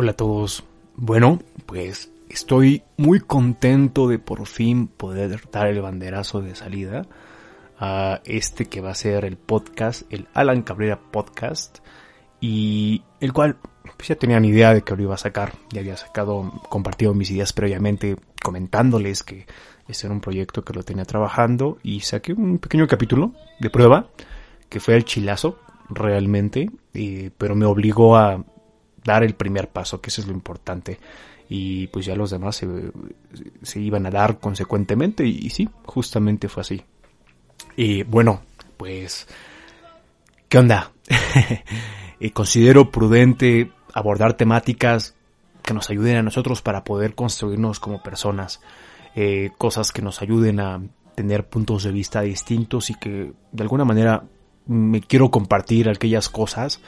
Hola a todos. Bueno, pues estoy muy contento de por fin poder dar el banderazo de salida a este que va a ser el podcast, el Alan Cabrera Podcast, y el cual pues ya tenían idea de que lo iba a sacar, ya había sacado, compartido mis ideas previamente comentándoles que este era un proyecto que lo tenía trabajando y saqué un pequeño capítulo de prueba que fue el chilazo realmente, pero me obligó a dar el primer paso, que eso es lo importante. Y pues ya los demás se, iban a dar consecuentemente y, sí, justamente fue así. Y bueno, pues, ¿qué onda? y considero prudente abordar temáticas que nos ayuden a nosotros para poder construirnos como personas. Eh, cosas que nos ayuden a tener puntos de vista distintos y que de alguna manera me quiero compartir aquellas cosas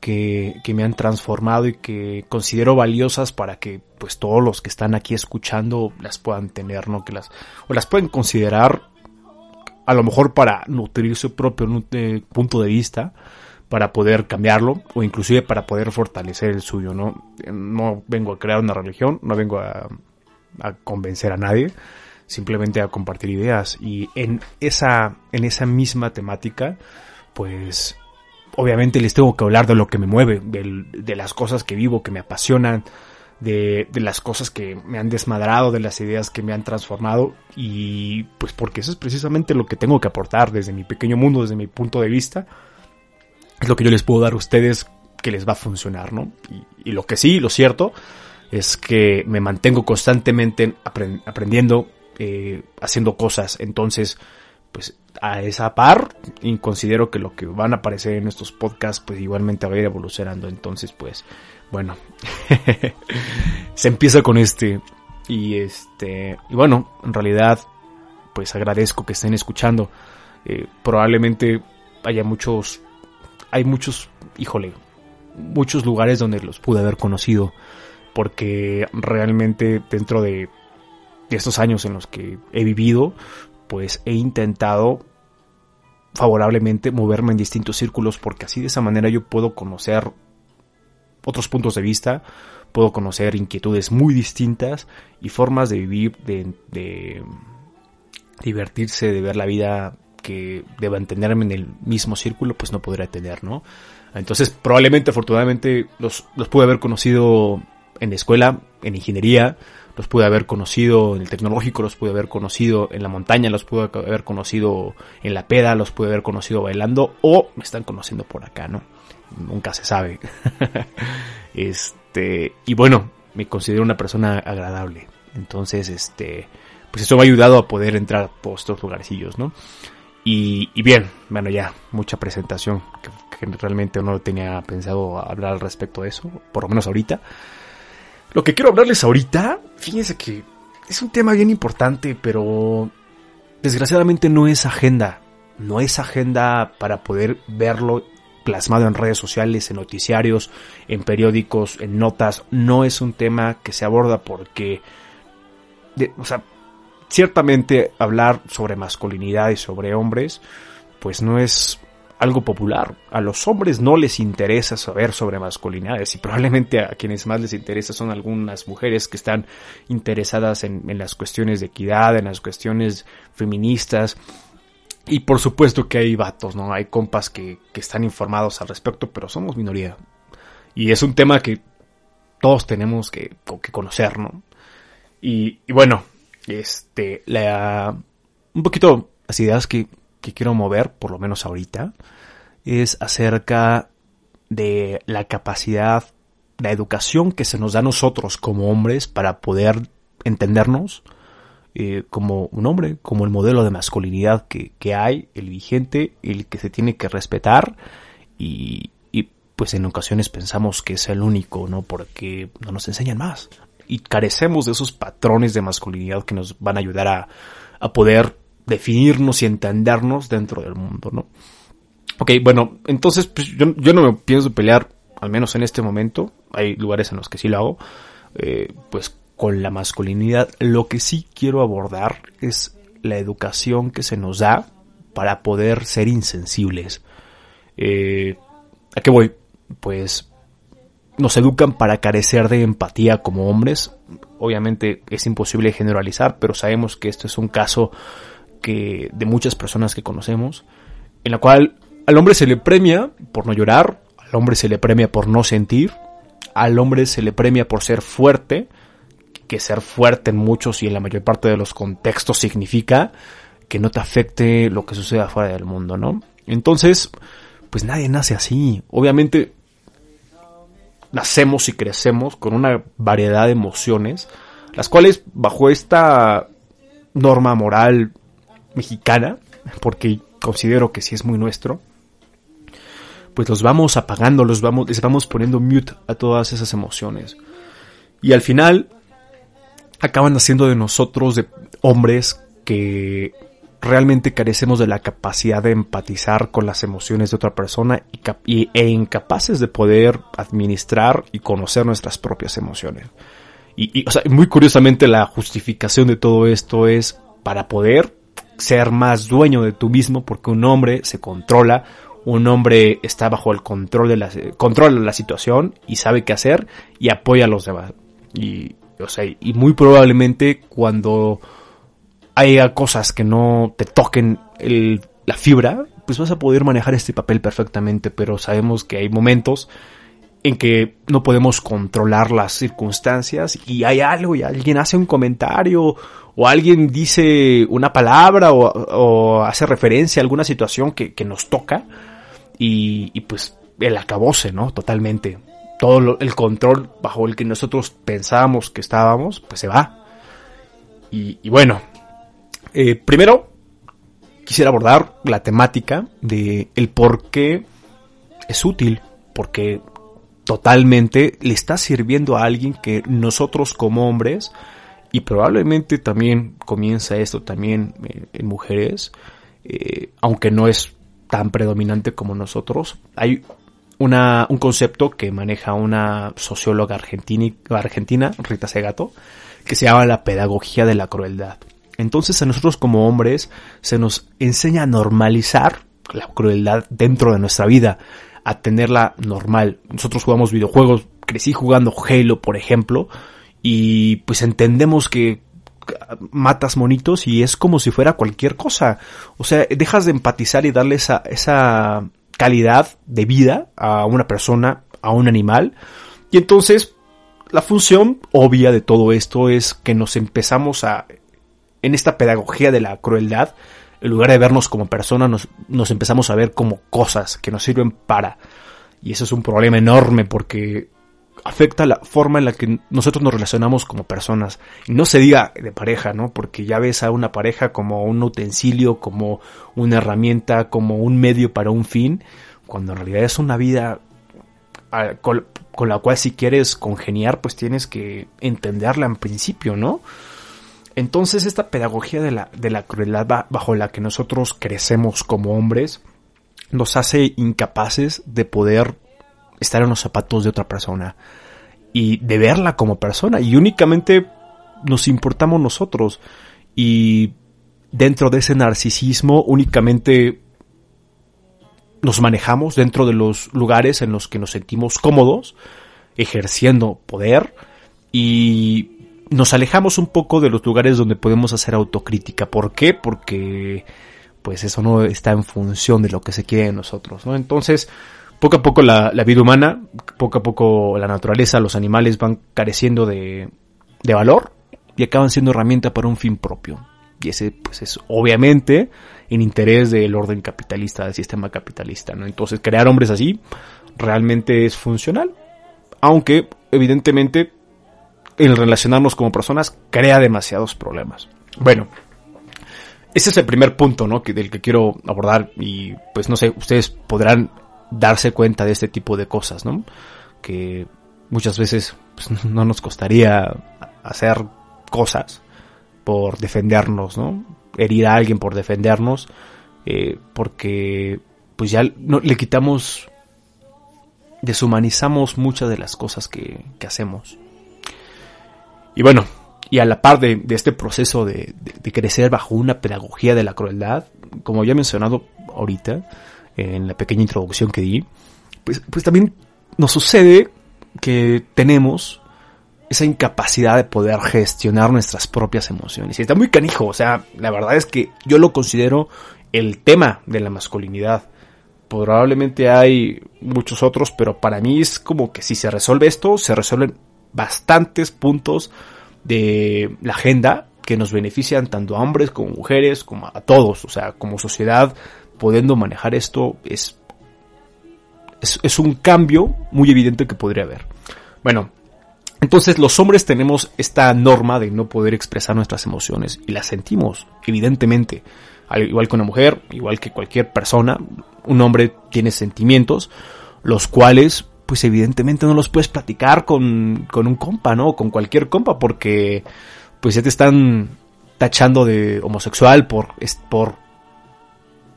que, que, me han transformado y que considero valiosas para que pues todos los que están aquí escuchando las puedan tener, ¿no? Que las, o las pueden considerar a lo mejor para nutrir su propio eh, punto de vista, para poder cambiarlo o inclusive para poder fortalecer el suyo, ¿no? No vengo a crear una religión, no vengo a, a convencer a nadie, simplemente a compartir ideas y en esa, en esa misma temática, pues obviamente les tengo que hablar de lo que me mueve, de, las cosas que vivo, que me apasionan, de, las cosas que me han desmadrado, de las ideas que me han transformado y pues porque eso es precisamente lo que tengo que aportar desde mi pequeño mundo, desde mi punto de vista. Es lo que yo les puedo dar a ustedes que les va a funcionar, ¿no? Y, lo que sí, lo cierto, es que me mantengo constantemente aprendiendo, eh, haciendo cosas. Entonces, pues a esa par y considero que lo que van a aparecer en estos podcasts pues igualmente va a ir evolucionando. Entonces pues bueno se empieza con este. Y este y bueno en realidad pues agradezco que estén escuchando. Eh, probablemente haya muchos hay muchos híjole muchos lugares donde los pude haber conocido porque realmente dentro de estos años en los que he vivido pues he intentado favorablemente moverme en distintos círculos porque así de esa manera yo puedo conocer otros puntos de vista, puedo conocer inquietudes muy distintas y formas de vivir, de, divertirse, de ver la vida que de mantenerme en el mismo círculo, pues no podría tener, ¿no? Entonces, probablemente, afortunadamente, los, los pude haber conocido en la escuela, en ingeniería, los pude haber conocido en el tecnológico, los pude haber conocido en la montaña, los pude haber conocido en la peda, los pude haber conocido bailando o me están conociendo por acá, ¿no? Nunca se sabe. este, y bueno, me considero una persona agradable. Entonces, este, pues eso me ha ayudado a poder entrar por estos lugarcillos, ¿no? Y, y, bien, bueno, ya, mucha presentación, que, que realmente no tenía pensado hablar al respecto de eso, por lo menos ahorita. Lo que quiero hablarles ahorita, fíjense que es un tema bien importante, pero desgraciadamente no es agenda. No es agenda para poder verlo plasmado en redes sociales, en noticiarios, en periódicos, en notas. No es un tema que se aborda porque, o sea, ciertamente hablar sobre masculinidad y sobre hombres, pues no es algo popular. A los hombres no les interesa saber sobre masculinidades y probablemente a quienes más les interesa son algunas mujeres que están interesadas en, las cuestiones de equidad, en las cuestiones feministas. Y por supuesto que hay vatos, ¿no? Hay compas que, están informados al respecto, pero somos minoría. Y es un tema que todos tenemos que, que conocer, ¿no? Y, y bueno, este, la, un poquito las ideas que, que quiero mover, por lo menos ahorita, es acerca de la capacidad, la educación que se nos da a nosotros como hombres para poder entendernos, eh, como un hombre, como el modelo de masculinidad que, que, hay, el vigente, el que se tiene que respetar y, y, pues en ocasiones pensamos que es el único, ¿no? Porque no nos enseñan más y carecemos de esos patrones de masculinidad que nos van a ayudar a, a poder definirnos y entendernos dentro del mundo, ¿no? Ok, bueno, entonces pues, yo, yo no me pienso pelear, al menos en este momento, hay lugares en los que sí lo hago, eh, pues con la masculinidad. Lo que sí quiero abordar es la educación que se nos da para poder ser insensibles. Eh, ¿A qué voy? Pues nos educan para carecer de empatía como hombres. Obviamente es imposible generalizar, pero sabemos que esto es un caso que de muchas personas que conocemos, en la cual al hombre se le premia por no llorar, al hombre se le premia por no sentir, al hombre se le premia por ser fuerte, que ser fuerte en muchos y en la mayor parte de los contextos significa que no te afecte lo que sucede afuera del mundo, ¿no? Entonces, pues nadie nace así. Obviamente, nacemos y crecemos con una variedad de emociones, las cuales bajo esta norma moral mexicana, porque considero que sí es muy nuestro, pues los vamos apagando, los vamos, les vamos poniendo mute a todas esas emociones. Y al final acaban haciendo de nosotros de hombres que realmente carecemos de la capacidad de empatizar con las emociones de otra persona y, e incapaces de poder administrar y conocer nuestras propias emociones. Y, muy curiosamente la justificación de todo esto es para poder ser más dueño de tú mismo porque un hombre se controla, un hombre está bajo el control de la, controla la situación y sabe qué hacer y apoya a los demás. Y, o sea, y muy probablemente cuando haya cosas que no te toquen el, la fibra, pues vas a poder manejar este papel perfectamente, pero sabemos que hay momentos en que no podemos controlar las circunstancias y hay algo y alguien hace un comentario o alguien dice una palabra o, hace referencia a alguna situación que, nos toca y, pues el acabose, ¿no? Totalmente. Todo el control bajo el que nosotros pensábamos que estábamos, pues se va. Y, y bueno, eh, primero quisiera abordar la temática de el por qué es útil, porque totalmente le está sirviendo a alguien que nosotros como hombres, y probablemente también comienza esto también eh, en mujeres, eh, aunque no es tan predominante como nosotros, hay una, un concepto que maneja una socióloga argentina, argentina, Rita Segato, que se llama la pedagogía de la crueldad. Entonces a nosotros como hombres se nos enseña a normalizar la crueldad dentro de nuestra vida a tenerla normal. Nosotros jugamos videojuegos, crecí jugando Halo, por ejemplo, y pues entendemos que matas monitos y es como si fuera cualquier cosa. O sea, dejas de empatizar y darle esa, esa calidad de vida a una persona, a un animal. Y entonces, la función obvia de todo esto es que nos empezamos a, en esta pedagogía de la crueldad, en lugar de vernos como personas, nos, nos empezamos a ver como cosas que nos sirven para. Y eso es un problema enorme porque afecta la forma en la que nosotros nos relacionamos como personas. Y no se diga de pareja, ¿no? Porque ya ves a una pareja como un utensilio, como una herramienta, como un medio para un fin, cuando en realidad es una vida con, con la cual si quieres congeniar, pues tienes que entenderla en principio, ¿no? Entonces esta pedagogía de la, de la crueldad bajo la que nosotros crecemos como hombres nos hace incapaces de poder estar en los zapatos de otra persona y de verla como persona. Y únicamente nos importamos nosotros. Y dentro de ese narcisismo únicamente nos manejamos dentro de los lugares en los que nos sentimos cómodos ejerciendo poder y nos alejamos un poco de los lugares donde podemos hacer autocrítica. ¿Por qué? Porque pues eso no está en función de lo que se quiere de nosotros, ¿no? Entonces, poco a poco la, vida humana, poco a poco la naturaleza, los animales van careciendo de, de valor y acaban siendo herramienta para un fin propio. Y ese, pues, es obviamente en interés del orden capitalista, del sistema capitalista, ¿no? Entonces, crear hombres así realmente es funcional. Aunque, evidentemente, el relacionarnos como personas crea demasiados problemas. Bueno, ese es el primer punto, ¿no? Del que quiero abordar y pues no sé, ustedes podrán darse cuenta de este tipo de cosas, ¿no? Que muchas veces pues, no nos costaría hacer cosas por defendernos, ¿no? Herir a alguien por defendernos, eh, porque pues ya no, le quitamos, deshumanizamos muchas de las cosas que, que hacemos. Y bueno, y a la par de, este proceso de, crecer bajo una pedagogía de la crueldad, como ya he mencionado ahorita, en la pequeña introducción que di, pues, pues también nos sucede que tenemos esa incapacidad de poder gestionar nuestras propias emociones. Y está muy canijo, o sea, la verdad es que yo lo considero el tema de la masculinidad. Probablemente hay muchos otros, pero para mí es como que si se resuelve esto, se resuelven bastantes puntos de la agenda que nos benefician tanto a hombres como mujeres, como a todos. O sea, como sociedad, pudiendo manejar esto es, es, un cambio muy evidente que podría haber. Bueno, entonces los hombres tenemos esta norma de no poder expresar nuestras emociones y las sentimos, evidentemente. Al igual que una mujer, igual que cualquier persona, un hombre tiene sentimientos, los cuales pues evidentemente no los puedes platicar con, con un compa, ¿no? Con cualquier compa, porque pues ya te están tachando de homosexual por, por,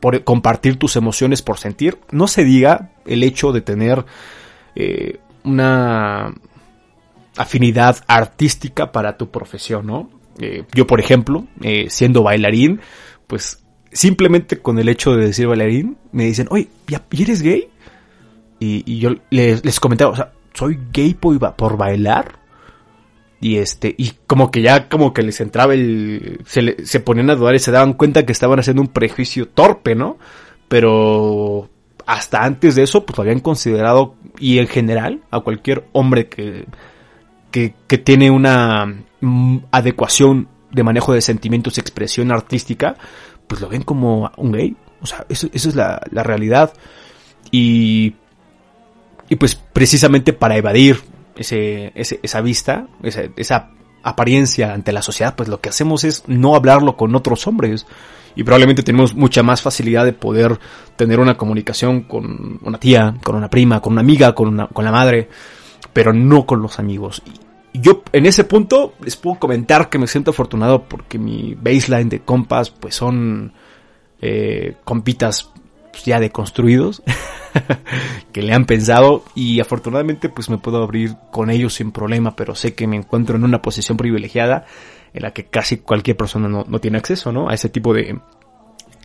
por compartir tus emociones, por sentir. No se diga el hecho de tener eh, una afinidad artística para tu profesión, ¿no? Eh, yo, por ejemplo, eh, siendo bailarín, pues simplemente con el hecho de decir bailarín, me dicen, oye, ¿ya eres gay? Y, yo les, les, comentaba, o sea, soy gay por, por bailar. Y este, y como que ya como que les entraba el, se, se ponían a dudar y se daban cuenta que estaban haciendo un prejuicio torpe, ¿no? Pero hasta antes de eso, pues lo habían considerado, y en general, a cualquier hombre que, que, que tiene una mm, adecuación de manejo de sentimientos, expresión artística, pues lo ven como un gay. O sea, eso es la, la realidad. Y y pues precisamente para evadir ese, esa vista, esa, esa apariencia ante la sociedad, pues lo que hacemos es no hablarlo con otros hombres. Y probablemente tenemos mucha más facilidad de poder tener una comunicación con una tía, con una prima, con una amiga, con, una, con la madre, pero no con los amigos. Y yo en ese punto les puedo comentar que me siento afortunado porque mi baseline de compas pues son eh, compitas pues, ya deconstruidos. que le han pensado y afortunadamente pues me puedo abrir con ellos sin problema, pero sé que me encuentro en una posición privilegiada en la que casi cualquier persona no, tiene acceso, ¿no? A ese tipo de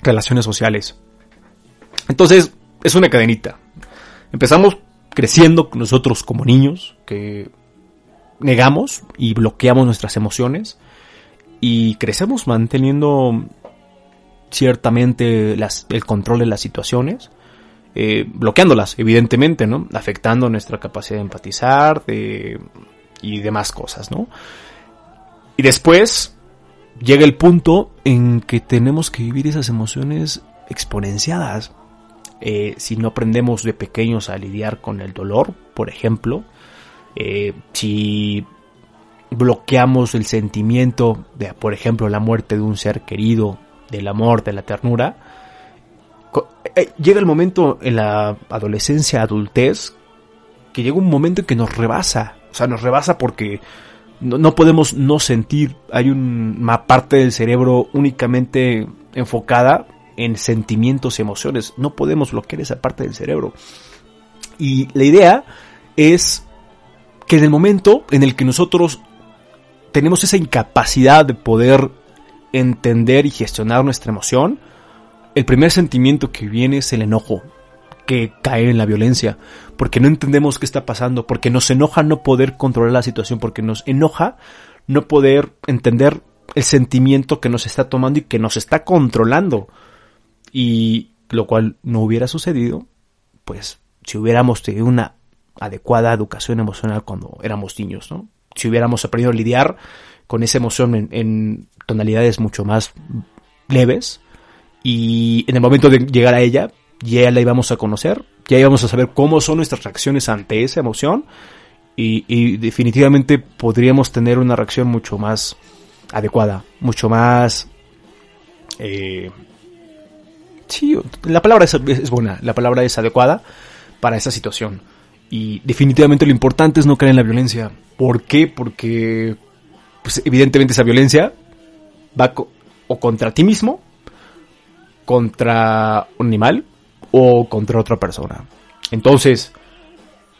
relaciones sociales. Entonces, es una cadenita. Empezamos creciendo nosotros como niños, que negamos y bloqueamos nuestras emociones y crecemos manteniendo ciertamente el control de las situaciones eh, bloqueándolas, evidentemente, ¿no? Afectando nuestra capacidad de empatizar y demás cosas, ¿no? Y después llega el punto en que tenemos que vivir esas emociones exponenciadas. Eh, si no aprendemos de pequeños a lidiar con el dolor, por ejemplo, eh, si bloqueamos el sentimiento de, por ejemplo, la muerte de un ser querido, del amor, de la ternura, eh, llega el momento en la adolescencia, adultez, que llega un momento en que nos rebasa. O sea, nos rebasa porque no, podemos no sentir. Hay una parte del cerebro únicamente enfocada en sentimientos y emociones. No podemos bloquear esa parte del cerebro. Y la idea es que en el momento en el que nosotros tenemos esa incapacidad de poder entender y gestionar nuestra emoción, el primer sentimiento que viene es el enojo, que cae en la violencia, porque no entendemos qué está pasando, porque nos enoja no poder controlar la situación, porque nos enoja no poder entender el sentimiento que nos está tomando y que nos está controlando. Y lo cual no hubiera sucedido, pues, si hubiéramos tenido una adecuada educación emocional cuando éramos niños, ¿no? Si hubiéramos aprendido a lidiar con esa emoción en, en tonalidades mucho más leves, y en el momento de llegar a ella, ya la íbamos a conocer, ya íbamos a saber cómo son nuestras reacciones ante esa emoción y, definitivamente podríamos tener una reacción mucho más adecuada, mucho más... Eh, sí, la palabra es, buena, la palabra es adecuada para esa situación. Y definitivamente lo importante es no caer en la violencia. ¿Por qué? Porque pues, evidentemente esa violencia va o contra ti mismo, contra un animal o contra otra persona. Entonces,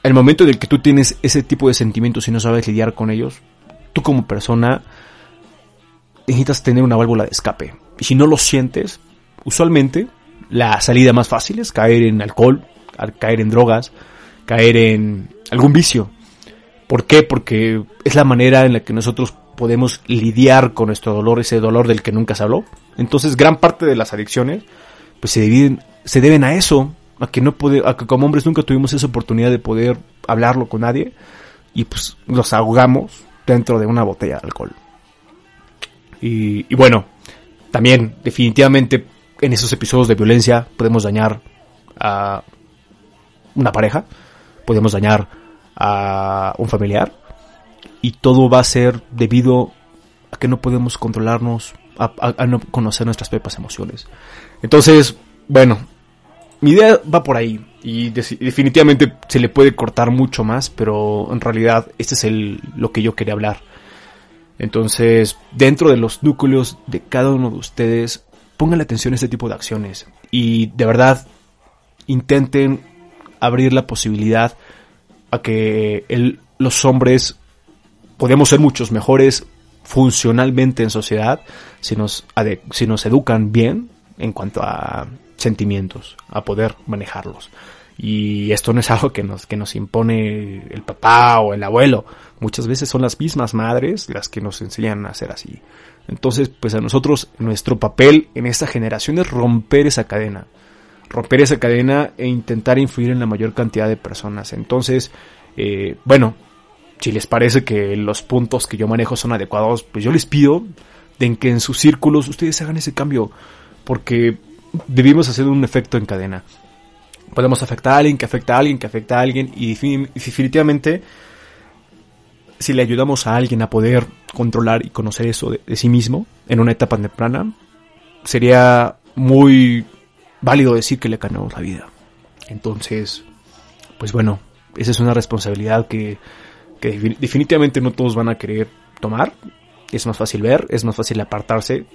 el momento en el que tú tienes ese tipo de sentimientos y no sabes lidiar con ellos, tú como persona necesitas tener una válvula de escape. Y si no lo sientes, usualmente la salida más fácil es caer en alcohol, caer en drogas, caer en algún vicio. ¿Por qué? Porque es la manera en la que nosotros podemos lidiar con nuestro dolor, ese dolor del que nunca se habló. Entonces, gran parte de las adicciones pues se dividen se deben a eso, a que no puede, a que como hombres nunca tuvimos esa oportunidad de poder hablarlo con nadie y pues los ahogamos dentro de una botella de alcohol. Y, y bueno, también definitivamente en esos episodios de violencia podemos dañar a una pareja, podemos dañar a un familiar y todo va a ser debido a que no podemos controlarnos, a, no conocer nuestras propias emociones. Entonces, bueno, mi idea va por ahí y definitivamente se le puede cortar mucho más, pero en realidad este es el, lo que yo quería hablar. Entonces, dentro de los núcleos de cada uno de ustedes, pongan atención a este tipo de acciones y de verdad intenten abrir la posibilidad a que el, los hombres podemos ser muchos mejores funcionalmente en sociedad si nos, si nos educan bien en cuanto a sentimientos, a poder manejarlos. Y esto no es algo que nos, que nos impone el papá o el abuelo. Muchas veces son las mismas madres las que nos enseñan a hacer así. Entonces, pues a nosotros, nuestro papel en esta generación es romper esa cadena. Romper esa cadena e intentar influir en la mayor cantidad de personas. Entonces, eh, bueno, si les parece que los puntos que yo manejo son adecuados, pues yo les pido de que en sus círculos ustedes hagan ese cambio. Porque debimos hacer un efecto en cadena. Podemos afectar a alguien, que afecta a alguien, que afecta a alguien, y definitivamente, si le ayudamos a alguien a poder controlar y conocer eso de, sí mismo en una etapa temprana, sería muy válido decir que le cambiamos la vida. Entonces, pues bueno, esa es una responsabilidad que, que definitivamente no todos van a querer tomar. Es más fácil ver, es más fácil apartarse,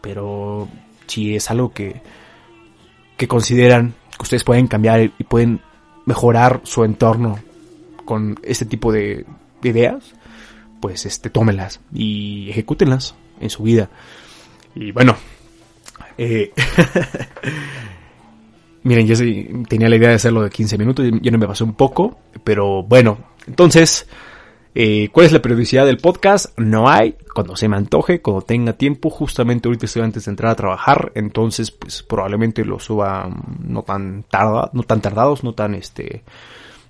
pero si es algo que, que consideran que ustedes pueden cambiar y pueden mejorar su entorno con este tipo de, ideas, pues este, tómenlas y ejecútenlas en su vida. Y bueno, eh, miren, yo tenía la idea de hacerlo de 15 minutos, ya no me pasó un poco, pero bueno, entonces eh, ¿Cuál es la periodicidad del podcast? No hay. Cuando se me antoje, cuando tenga tiempo. Justamente ahorita estoy antes de entrar a trabajar. Entonces, pues probablemente lo suba mm, no tan tarda, no tan tardados, no tan este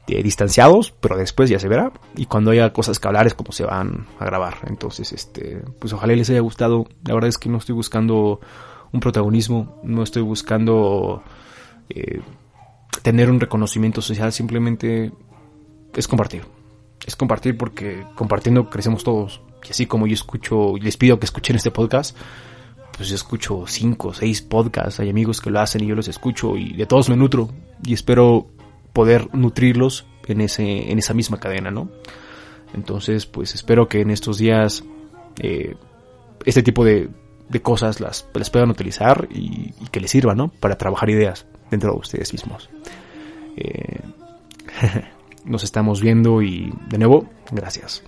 eh, distanciados, pero después ya se verá. Y cuando haya cosas que hablar es como se van a grabar. Entonces, este, pues ojalá les haya gustado. La verdad es que no estoy buscando un protagonismo, no estoy buscando eh, tener un reconocimiento social, simplemente es compartir es compartir porque compartiendo crecemos todos. Y así como yo escucho, y les pido que escuchen este podcast, pues yo escucho cinco seis podcasts, hay amigos que lo hacen y yo los escucho y de todos me nutro y espero poder nutrirlos en, ese, en esa misma cadena, ¿no? Entonces, pues espero que en estos días eh, este tipo de, de cosas las, las, puedan utilizar y, que les sirvan, ¿no? Para trabajar ideas dentro de ustedes mismos. Eh, Nos estamos viendo y de nuevo, gracias.